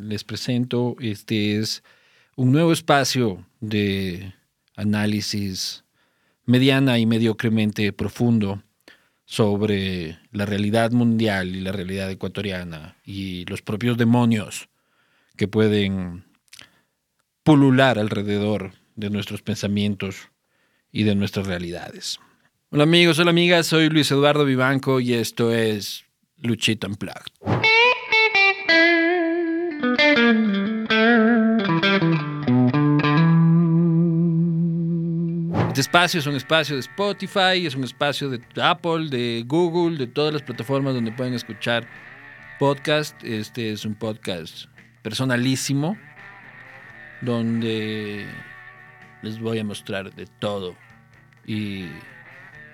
les presento. Este es un nuevo espacio de análisis mediana y mediocremente profundo sobre la realidad mundial y la realidad ecuatoriana y los propios demonios que pueden pulular alrededor de nuestros pensamientos y de nuestras realidades. Hola amigos, hola amigas, soy Luis Eduardo Vivanco y esto es Luchita Unplugged. Este espacio es un espacio de Spotify, es un espacio de Apple, de Google, de todas las plataformas donde pueden escuchar podcast. Este es un podcast personalísimo donde les voy a mostrar de todo y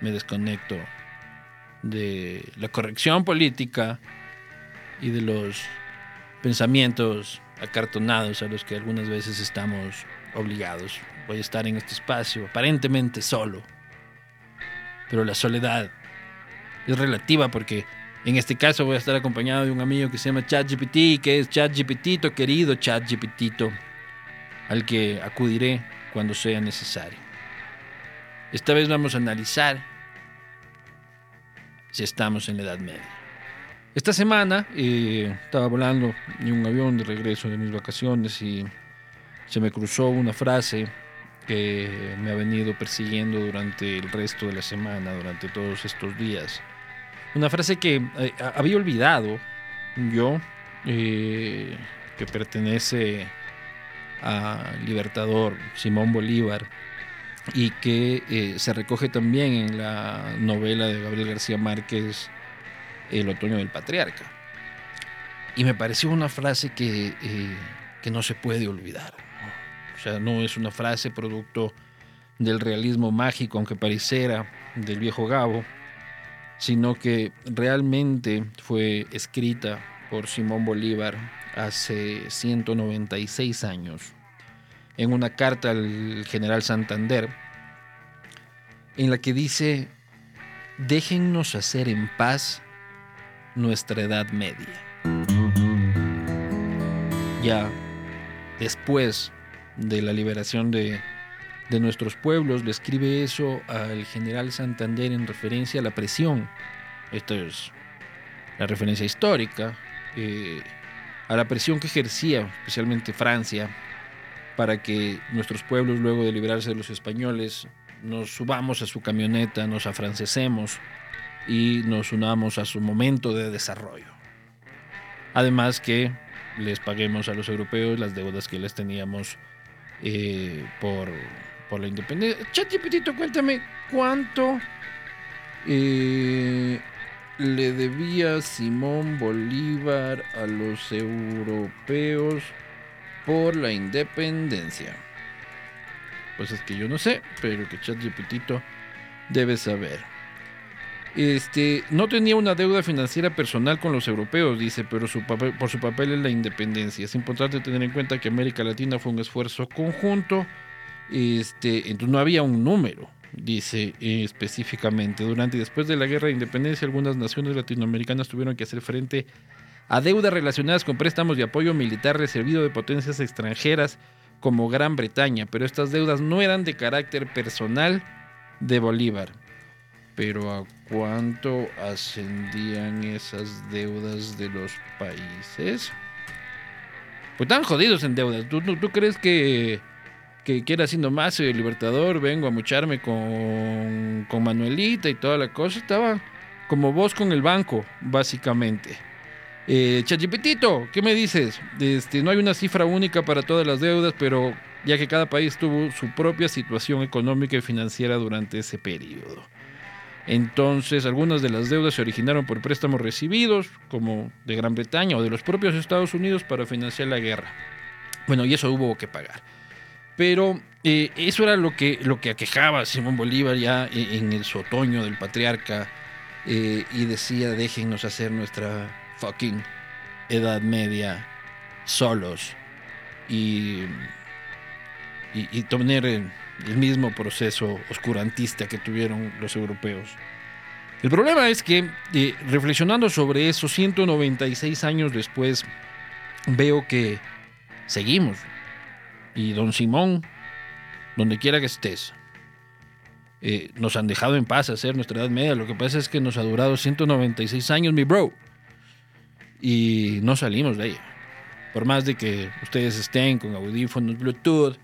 me desconecto de la corrección política y de los pensamientos acartonados a los que algunas veces estamos obligados voy a estar en este espacio, aparentemente solo. Pero la soledad es relativa porque en este caso voy a estar acompañado de un amigo que se llama ChatGPT, que es ChatGPT, querido ChatGPT, al que acudiré cuando sea necesario. Esta vez vamos a analizar si estamos en la Edad Media. Esta semana eh, estaba volando en un avión de regreso de mis vacaciones y se me cruzó una frase que me ha venido persiguiendo durante el resto de la semana, durante todos estos días. Una frase que eh, había olvidado yo, eh, que pertenece al libertador Simón Bolívar y que eh, se recoge también en la novela de Gabriel García Márquez, El otoño del patriarca. Y me pareció una frase que, que no se puede olvidar. O sea, no es una frase producto del realismo mágico, aunque pareciera del viejo Gabo, sino que realmente fue escrita por Simón Bolívar hace 196 años en una carta al general Santander, en la que dice, déjennos hacer en paz nuestra edad media. Ya después de la liberación de, nuestros pueblos, le escribe eso al general Santander en referencia a la presión. Esto es la referencia histórica, eh, a la presión que ejercía especialmente Francia para que nuestros pueblos, luego de liberarse de los españoles, nos subamos a su camioneta, nos afrancesemos y nos unamos a su momento de desarrollo. Además que les paguemos a los europeos las deudas que les teníamos eh, por, la independencia. ChatGPT, cuéntame cuánto eh, le debía Simón Bolívar a los europeos por la independencia. Pues es que yo no sé, pero que ChatGPT debe saber. Este, no tenía una deuda financiera personal con los europeos, dice, pero por su papel en la independencia. Es importante tener en cuenta que América Latina fue un esfuerzo conjunto. Este, entonces no había un número, dice específicamente. Durante y después de la guerra de independencia, algunas naciones latinoamericanas tuvieron que hacer frente a deudas relacionadas con préstamos de apoyo militar recibido de potencias extranjeras como Gran Bretaña, pero estas deudas no eran de carácter personal de Bolívar pero ¿a cuánto ascendían esas deudas de los países? Pues están jodidos en deudas. ¿Tú, tú, crees que, que quiera haciendo más el Libertador? Vengo a mucharme con, con Manuelita y toda la cosa. Estaba como vos con el banco, básicamente. Eh, Chachipetito, ¿qué me dices? Este, no hay una cifra única para todas las deudas, pero ya que cada país tuvo su propia situación económica y financiera durante ese periodo. Entonces, algunas de las deudas se originaron por préstamos recibidos, como de Gran Bretaña o de los propios Estados Unidos, para financiar la guerra. Bueno, y eso hubo que pagar. Pero eh, eso era lo que, lo que aquejaba a Simón Bolívar ya en, el otoño del patriarca eh, y decía, déjennos hacer nuestra fucking Edad Media solos y, y, y tener el mismo proceso oscurantista que tuvieron los europeos. El problema es que, eh, reflexionando sobre eso, 196 años después veo que seguimos. Y don Simón, donde quiera que estés, eh, nos han dejado en paz hacer nuestra edad media. Lo que pasa es que nos ha durado 196 años, mi bro. Y no salimos de ella. Por más de que ustedes estén con audífonos Bluetooth,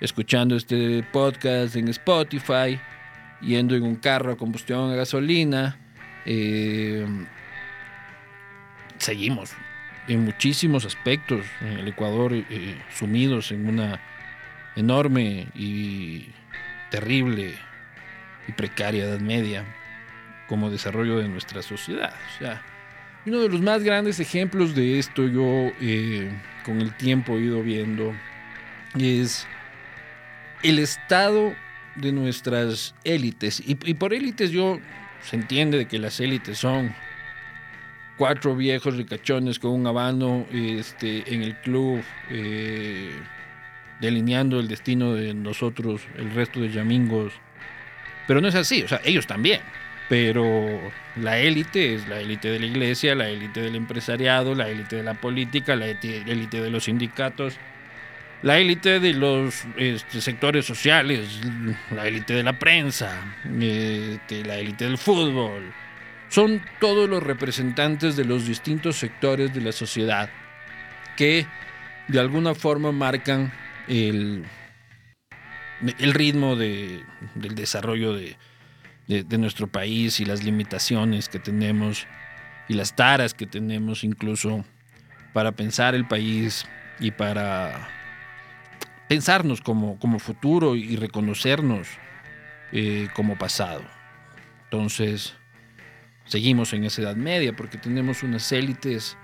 escuchando este podcast en Spotify, yendo en un carro a combustión a gasolina, eh, seguimos en muchísimos aspectos en el Ecuador eh, sumidos en una enorme y terrible y precaria edad media como desarrollo de nuestra sociedad. O sea, uno de los más grandes ejemplos de esto yo eh, con el tiempo he ido viendo es el estado de nuestras élites. Y, por élites yo se entiende de que las élites son cuatro viejos ricachones con un habano este, en el club, eh, delineando el destino de nosotros, el resto de yamingos. Pero no es así, o sea, ellos también. Pero la élite es la élite de la iglesia, la élite del empresariado, la élite de la política, la élite de los sindicatos, la élite de los este, sectores sociales, la élite de la prensa, este, la élite del fútbol. Son todos los representantes de los distintos sectores de la sociedad que de alguna forma marcan el, el ritmo del desarrollo de, de, nuestro país y las limitaciones que tenemos y las taras que tenemos incluso para pensar el país y para pensarnos como, como futuro y reconocernos eh, como pasado. Entonces, seguimos en esa edad media porque tenemos unas élites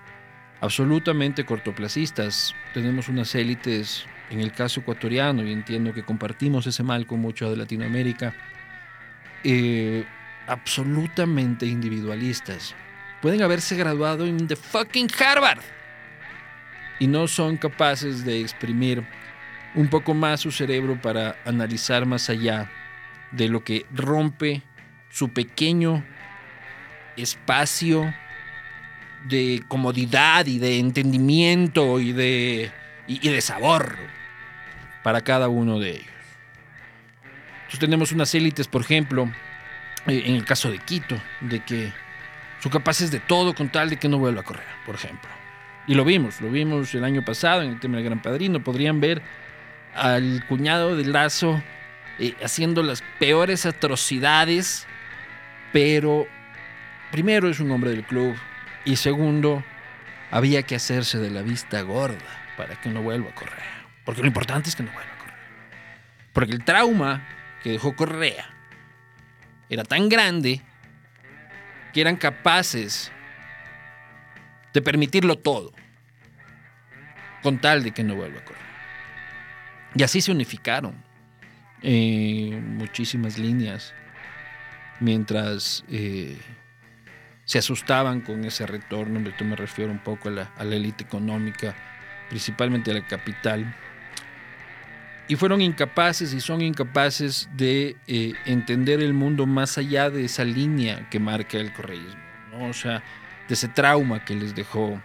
absolutamente cortoplacistas, tenemos unas élites, en el caso ecuatoriano, y entiendo que compartimos ese mal con mucho de Latinoamérica, eh, absolutamente individualistas. Pueden haberse graduado en the fucking Harvard y no son capaces de exprimir un poco más su cerebro para analizar más allá de lo que rompe su pequeño espacio de comodidad y de entendimiento y de, y de sabor para cada uno de ellos tenemos unas élites, por ejemplo, eh, en el caso de Quito, de que son capaces de todo con tal de que no vuelva a correr, por ejemplo. Y lo vimos, lo vimos el año pasado en el tema del Gran Padrino. Podrían ver al cuñado de Lazo eh, haciendo las peores atrocidades, pero primero es un hombre del club y segundo, había que hacerse de la vista gorda para que no vuelva a correr. Porque lo importante es que no vuelva a correr. Porque el trauma que dejó Correa era tan grande que eran capaces de permitirlo todo, con tal de que no vuelva a correr. Y así se unificaron eh, muchísimas líneas, mientras eh, se asustaban con ese retorno, esto me refiero un poco a la, a la élite económica, principalmente a la capital, y fueron incapaces y son incapaces de eh, entender el mundo más allá de esa línea que marca el correísmo, ¿no? o sea, de ese trauma que les dejó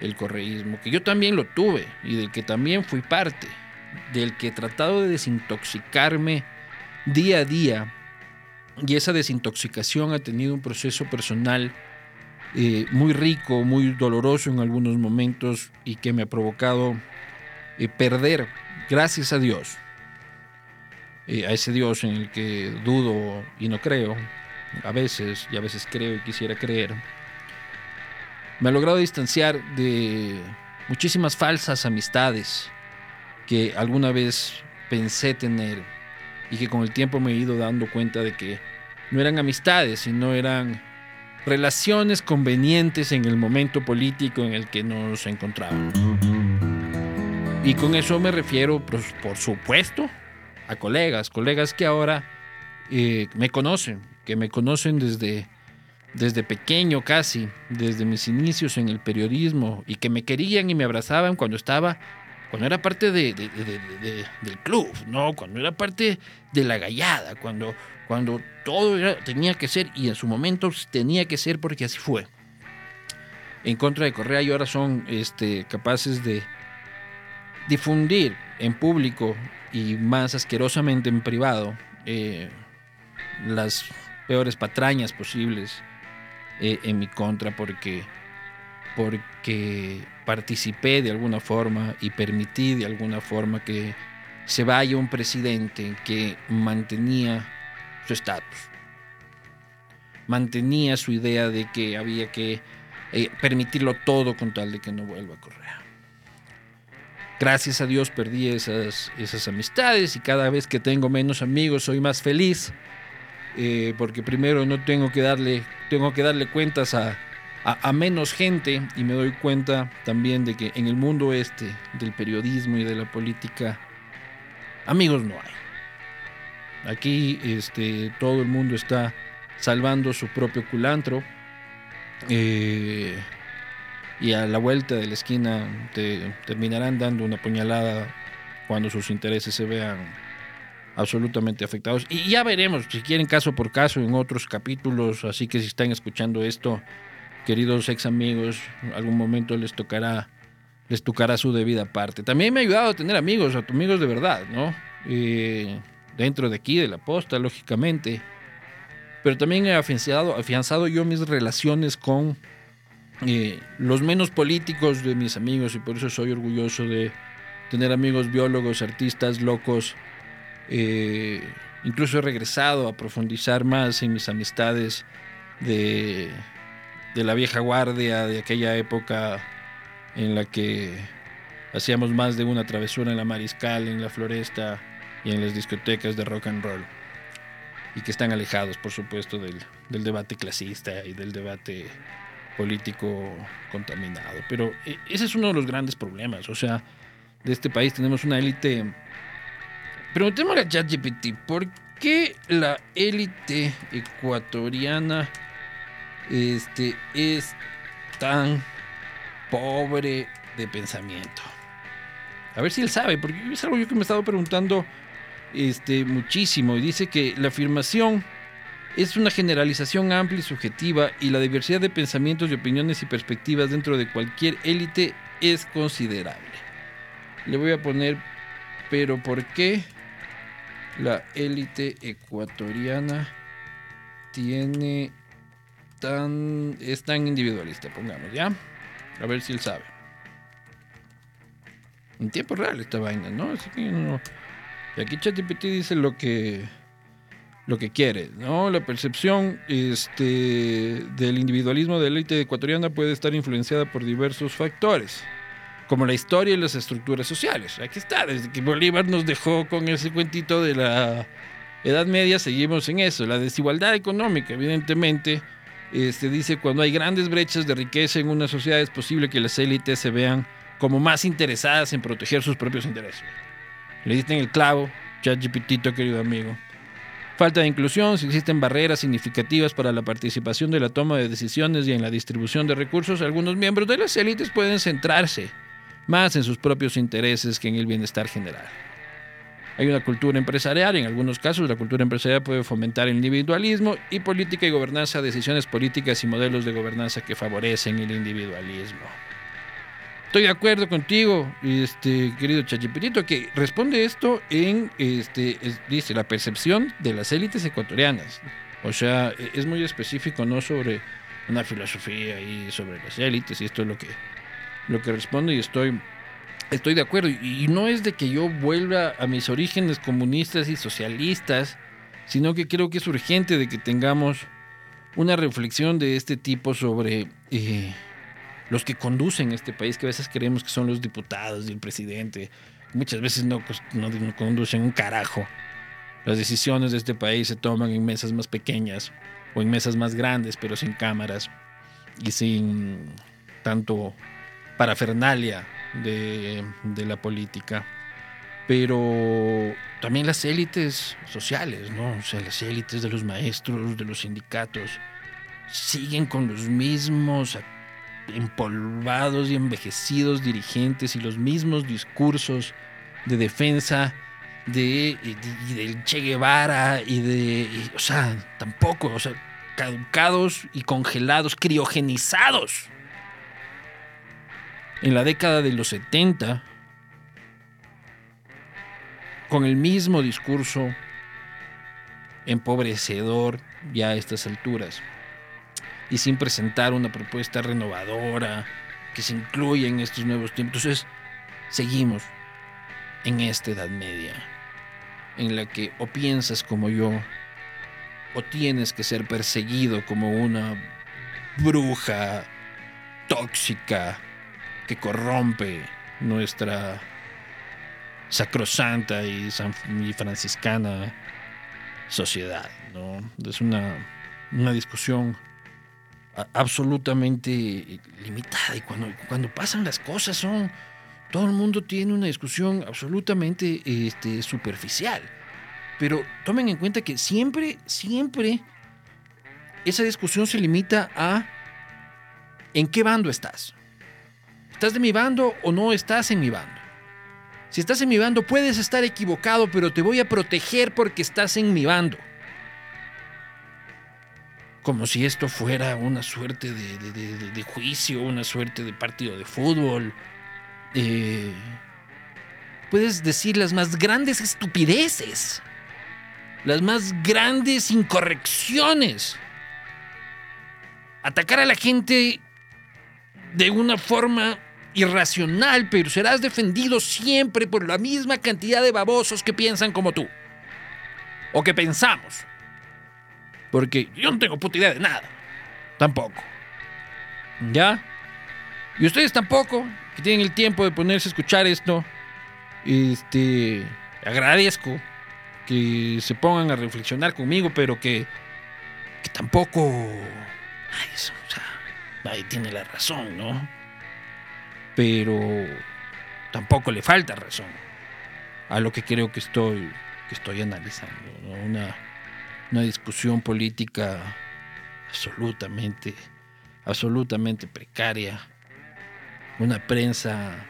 el correísmo, que yo también lo tuve y del que también fui parte, del que he tratado de desintoxicarme día a día, y esa desintoxicación ha tenido un proceso personal eh, muy rico, muy doloroso en algunos momentos y que me ha provocado eh, perder gracias a Dios, a ese Dios en el que dudo y no creo, a veces, y a veces creo y quisiera creer, me ha logrado distanciar de muchísimas falsas amistades que alguna vez pensé tener y que con el tiempo me he ido dando cuenta de que no eran amistades, sino eran relaciones convenientes en el momento político en el que nos encontrábamos. Y con eso me refiero, pues, por supuesto, a colegas, colegas que ahora eh, me conocen, que me conocen desde, desde pequeño casi, desde mis inicios en el periodismo, y que me querían y me abrazaban cuando estaba, cuando era parte de, del club, ¿no? Cuando era parte de la gallada, cuando, cuando todo tenía que ser, y en su momento tenía que ser porque así fue. en contra de Correa y ahora son este, capaces de difundir en público y más asquerosamente en privado eh, las peores patrañas posibles eh, en mi contra porque, porque participé de alguna forma y permití de alguna forma que se vaya un presidente que mantenía su estatus, mantenía su idea de que había que eh, permitirlo todo con tal de que no vuelva a Correa. Gracias a Dios perdí esas, esas amistades y cada vez que tengo menos amigos soy más feliz. Eh, porque primero no tengo que darle, tengo que darle cuentas a, a, menos gente y me doy cuenta también de que en el mundo este del periodismo y de la política, amigos no hay. Aquí este, todo el mundo está salvando su propio culantro eh, y a la vuelta de la esquina te terminarán dando una puñalada cuando sus intereses se vean absolutamente afectados. Y ya veremos, si quieren caso por caso, en otros capítulos. Así que si están escuchando esto, queridos ex amigos, algún momento les tocará, les tocará su debida parte. También me ha ayudado a tener amigos, a amigos de verdad, ¿no? Dentro de aquí, de la posta, lógicamente pero también he afianzado, afianzado yo mis relaciones con eh, los menos políticos de mis amigos y por eso soy orgulloso de tener amigos biólogos, artistas, locos. Eh, incluso he regresado a profundizar más en mis amistades de, de la vieja guardia, de aquella época en la que hacíamos más de una travesura en la mariscal, en la floresta y en las discotecas de rock and roll y que están alejados, por supuesto, del, debate clasista y del debate político contaminado. Pero eh, ese es uno de los grandes problemas. O sea, de este país tenemos una élite. Preguntémosle a ChatGPT, ¿por qué la élite ecuatoriana este, es tan pobre de pensamiento? A ver si él sabe, porque es algo yo que me he estado preguntando este, muchísimo y dice que la afirmación es una generalización amplia y subjetiva y la diversidad de pensamientos y opiniones y perspectivas dentro de cualquier élite es considerable. Le voy a poner, pero ¿por qué la élite ecuatoriana tiene tan es tan individualista? Pongamos, ¿ya? A ver si él sabe. En tiempo real esta vaina, ¿no? Así que no aquí ChatGPT dice lo que, lo que quiere, ¿no? La percepción este, del individualismo de la élite ecuatoriana puede estar influenciada por diversos factores, como la historia y las estructuras sociales. Aquí está, desde que Bolívar nos dejó con ese cuentito de la Edad Media, seguimos en eso. La desigualdad económica, evidentemente, este, dice cuando hay grandes brechas de riqueza en una sociedad es posible que las élites se vean como más interesadas en proteger sus propios intereses. Le en el clavo, ChatGPT, querido amigo. Falta de inclusión, si existen barreras significativas para la participación de la toma de decisiones y en la distribución de recursos, algunos miembros de las élites pueden centrarse más en sus propios intereses que en el bienestar general. Hay una cultura empresarial, en algunos casos la cultura empresarial puede fomentar el individualismo y política y gobernanza, decisiones políticas y modelos de gobernanza que favorecen el individualismo. Estoy de acuerdo contigo, este querido Chachipirito, que responde esto en, este, dice, la percepción de las élites ecuatorianas. O sea, e, es muy específico, no sobre una filosofía y sobre las élites, y esto es lo que, lo que responde y estoy, estoy de acuerdo. Y no es de que yo vuelva a mis orígenes comunistas y socialistas, sino que creo que es urgente de que tengamos una reflexión de este tipo sobre... Eh, los que conducen este país, que a veces creemos que son los diputados y el presidente, muchas veces no, pues, no, conducen un carajo. Las decisiones de este país se toman en mesas más pequeñas o en mesas más grandes, pero sin cámaras y sin tanto parafernalia de, de la política. Pero también las élites sociales, ¿no? O sea, las élites de los maestros, de los sindicatos, siguen con los mismos empolvados y envejecidos dirigentes y los mismos discursos de defensa de, del Che Guevara y de, o sea, tampoco, o sea, caducados y congelados, criogenizados en la década de los 70 con el mismo discurso empobrecedor ya a estas alturas y sin presentar una propuesta renovadora que se incluya en estos nuevos tiempos. Entonces, seguimos en esta Edad Media, en la que o piensas como yo, o tienes que ser perseguido como una bruja tóxica que corrompe nuestra sacrosanta y, franciscana sociedad. ¿no? Es una, una discusión absolutamente limitada y cuando, cuando pasan las cosas son todo el mundo tiene una discusión absolutamente este, superficial pero tomen en cuenta que siempre siempre esa discusión se limita a en qué bando estás estás de mi bando o no estás en mi bando si estás en mi bando puedes estar equivocado pero te voy a proteger porque estás en mi bando como si esto fuera una suerte de, juicio, una suerte de partido de fútbol. Eh, puedes decir las más grandes estupideces, las más grandes incorrecciones. Atacar a la gente de una forma irracional, pero serás defendido siempre por la misma cantidad de babosos que piensan como tú. O que pensamos. Porque yo no tengo puta idea de nada. Tampoco. ¿Ya? Y ustedes tampoco, que tienen el tiempo de ponerse a escuchar esto. Este. Agradezco que se pongan a reflexionar conmigo, pero que. que tampoco. Ay, eso, o sea, ahí tiene la razón, ¿no? Pero. tampoco le falta razón a lo que creo que estoy, que estoy analizando. Una una discusión política absolutamente, absolutamente precaria, una prensa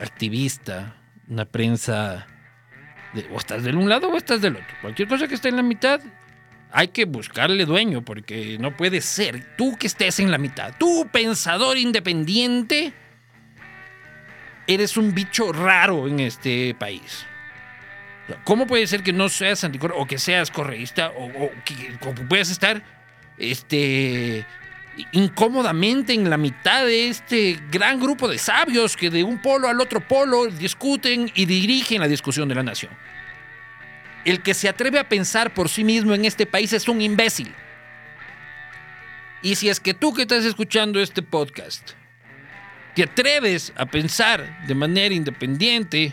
activista, una prensa de, o estás del un lado o estás del otro. Cualquier cosa que esté en la mitad, hay que buscarle dueño, porque no puede ser tú que estés en la mitad. Tú, pensador independiente, eres un bicho raro en este país. ¿Cómo puede ser que no seas anticor o que seas correísta o, que puedas estar este, incómodamente en la mitad de este gran grupo de sabios que de un polo al otro polo discuten y dirigen la discusión de la nación? El que se atreve a pensar por sí mismo en este país es un imbécil. Y si es que tú que estás escuchando este podcast te atreves a pensar de manera independiente,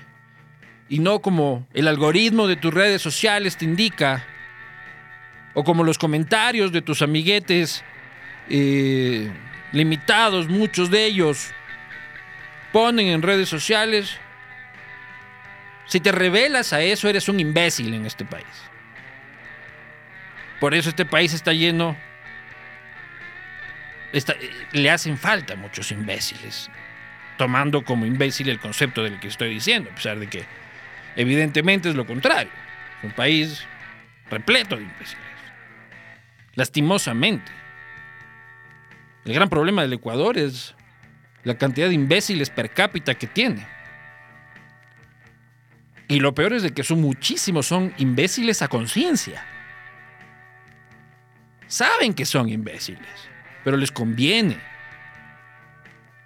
y no como el algoritmo de tus redes sociales te indica o como los comentarios de tus amiguetes eh, limitados, muchos de ellos ponen en redes sociales. Si te revelas a eso, eres un imbécil en este país. Por eso este país está lleno, le hacen falta muchos imbéciles, tomando como imbécil el concepto del que estoy diciendo, a pesar de que Evidentemente es lo contrario. Es un país repleto de imbéciles. Lastimosamente. El gran problema del Ecuador es la cantidad de imbéciles per cápita que tiene. Y lo peor es de que son muchísimos, son imbéciles a conciencia. Saben que son imbéciles, pero les conviene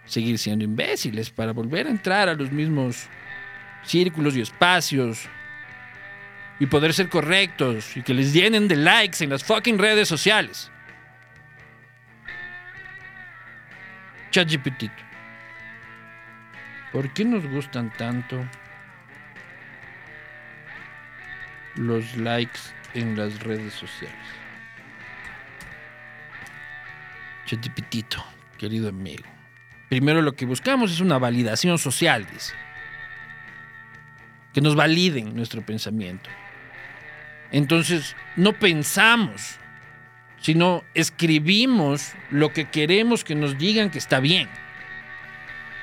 seguir siendo imbéciles para volver a entrar a los mismos círculos y espacios y poder ser correctos y que les llenen de likes en las fucking redes sociales. ChatGPT. ¿Por qué nos gustan tanto los likes en las redes sociales? ChatGPT, querido amigo. Primero lo que buscamos es una validación social, dice que nos validen nuestro pensamiento. Entonces, no pensamos, sino escribimos lo que queremos que nos digan que está bien.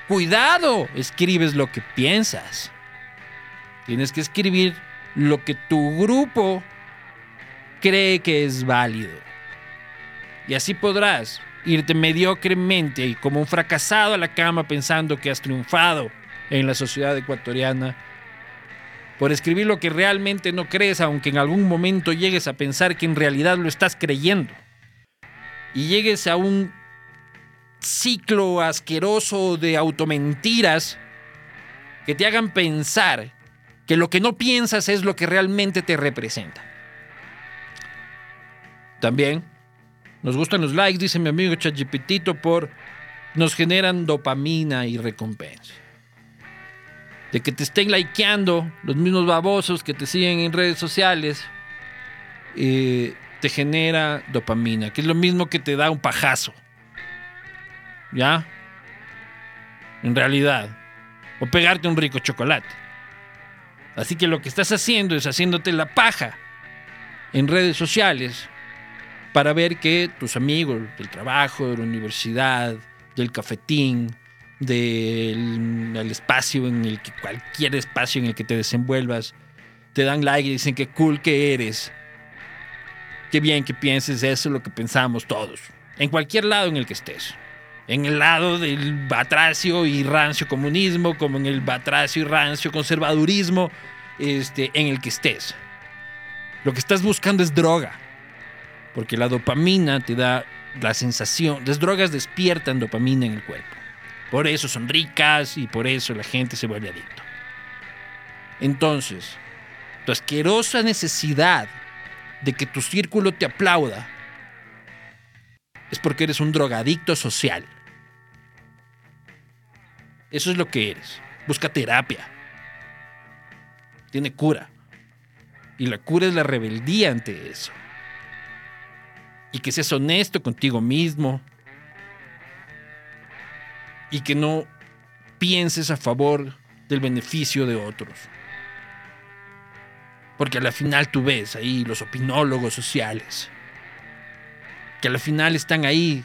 Cuidado, escribes lo que piensas. Tienes que escribir lo que tu grupo cree que es válido. Y así podrás irte mediocremente y como un fracasado a la cama pensando que has triunfado en la sociedad ecuatoriana, por escribir lo que realmente no crees, aunque en algún momento llegues a pensar que en realidad lo estás creyendo, y llegues a un ciclo asqueroso de automentiras que te hagan pensar que lo que no piensas es lo que realmente te representa. También nos gustan los likes, dice mi amigo Chachipitito, por nos generan dopamina y recompensa. De que te estén likeando los mismos babosos que te siguen en redes sociales, eh, te genera dopamina, que es lo mismo que te da un pajazo. ¿Ya? En realidad. O pegarte un rico chocolate. Así que lo que estás haciendo es haciéndote la paja en redes sociales para ver que tus amigos del trabajo, de la universidad, del cafetín, del, espacio en el que cualquier espacio en el que te desenvuelvas, te dan like y dicen que cool que eres. Qué bien que pienses eso, lo que pensamos todos. En cualquier lado en el que estés. En el lado del batracio y rancio comunismo, como en el batracio y rancio conservadurismo, este, en el que estés. Lo que estás buscando es droga porque la dopamina te da la sensación, las drogas despiertan dopamina en el cuerpo. Por eso son ricas y por eso la gente se vuelve adicto. Entonces, tu asquerosa necesidad de que tu círculo te aplauda es porque eres un drogadicto social. Eso es lo que eres. Busca terapia. Tiene cura. Y la cura es la rebeldía ante eso y que seas honesto contigo mismo y que no pienses a favor del beneficio de otros. Porque a la final tú ves ahí los opinólogos sociales, que a la final están ahí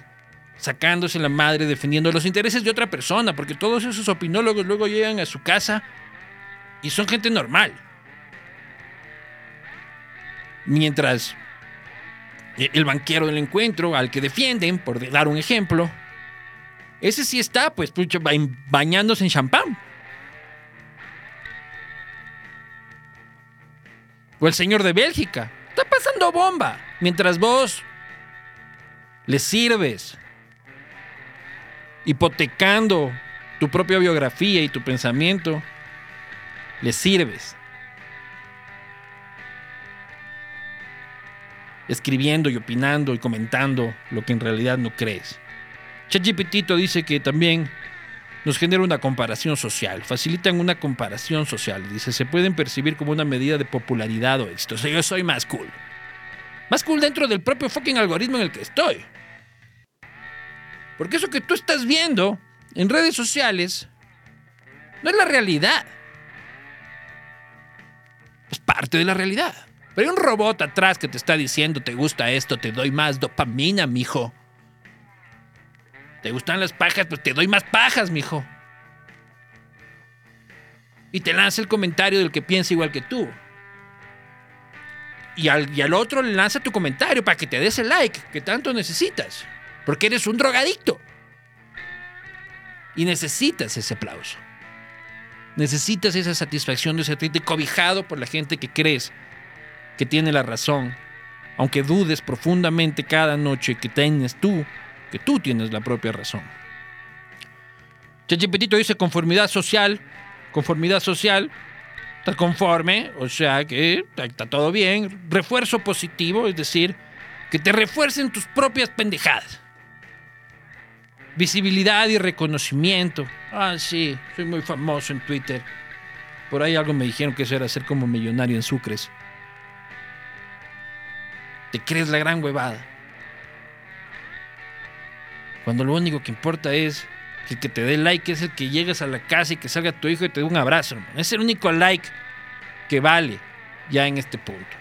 sacándose la madre defendiendo los intereses de otra persona, porque todos esos opinólogos luego llegan a su casa y son gente normal. Mientras eh, el banquero del encuentro, al que defienden, por dar un ejemplo, ese sí está, pues, bañándose en champán. O el señor de Bélgica. Está pasando bomba. Mientras vos le sirves, hipotecando tu propia biografía y tu pensamiento, le sirves escribiendo y opinando y comentando lo que en realidad no crees. ChatGPT dice que también nos genera una comparación social, facilitan una comparación social. Dice, se pueden percibir como una medida de popularidad o éxito. O yo soy más cool. Más cool dentro del propio fucking algoritmo en el que estoy. Porque eso que tú estás viendo en redes sociales no es la realidad. Es parte de la realidad. Pero hay un robot atrás que te está diciendo, te gusta esto, te doy más dopamina, mijo. ¿Te gustan las pajas? Pues te doy más pajas, mijo. Y te lanza el comentario del que piensa igual que tú. Y al, y al otro le lanza tu comentario para que te des el like que tanto necesitas. Porque eres un drogadicto. Y necesitas ese aplauso. Necesitas esa satisfacción de sentirte cobijado por la gente que crees que tiene la razón, aunque dudes profundamente cada noche que tienes tú, que tú tienes la propia razón. Chachipetito dice conformidad social, conformidad social, está conforme, o sea que está todo bien, refuerzo positivo, es decir, que te refuercen tus propias pendejadas. Visibilidad y reconocimiento. Ah, sí, soy muy famoso en Twitter. Por ahí algo me dijeron que eso era ser como millonario en Sucres te crees la gran huevada. Cuando lo único que importa es que el que te dé like es el que llegues a la casa y que salga tu hijo y te dé un abrazo, hermano. Es el único like que vale ya en este punto.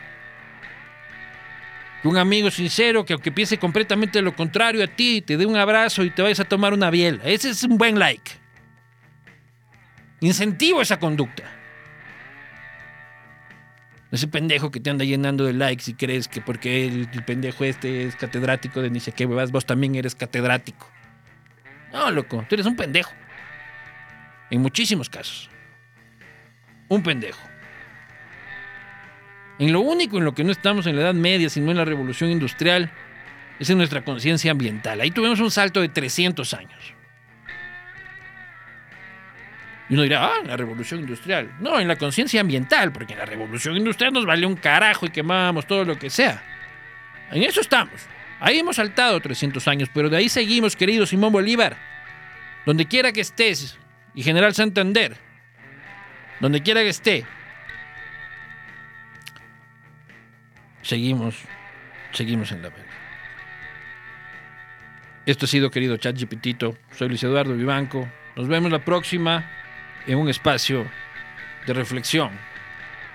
Un amigo sincero que aunque piense completamente lo contrario a ti, te dé un abrazo y te vayas a tomar una biela. Ese es un buen like. Incentivo esa conducta. Ese pendejo que te anda llenando de likes y crees que porque el, pendejo este es catedrático de ni vos también eres catedrático. No, loco, tú eres un pendejo. En muchísimos casos. Un pendejo. En lo único en lo que no estamos en la Edad Media, sino en la Revolución Industrial, es en nuestra conciencia ambiental. Ahí tuvimos un salto de 300 años. Y uno dirá, ah, la revolución industrial. No, en la conciencia ambiental, porque en la revolución industrial nos vale un carajo y quemábamos todo lo que sea. En eso estamos. Ahí hemos saltado 300 años, pero de ahí seguimos, querido Simón Bolívar. Donde quiera que estés, y General Santander, donde quiera que esté, seguimos, seguimos en la verga. Esto ha sido, querido Chat Gptito. Soy Luis Eduardo Vivanco. Nos vemos la próxima en un espacio de reflexión,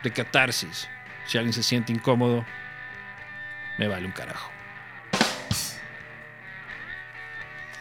de catarsis. Si alguien se siente incómodo, me vale un carajo.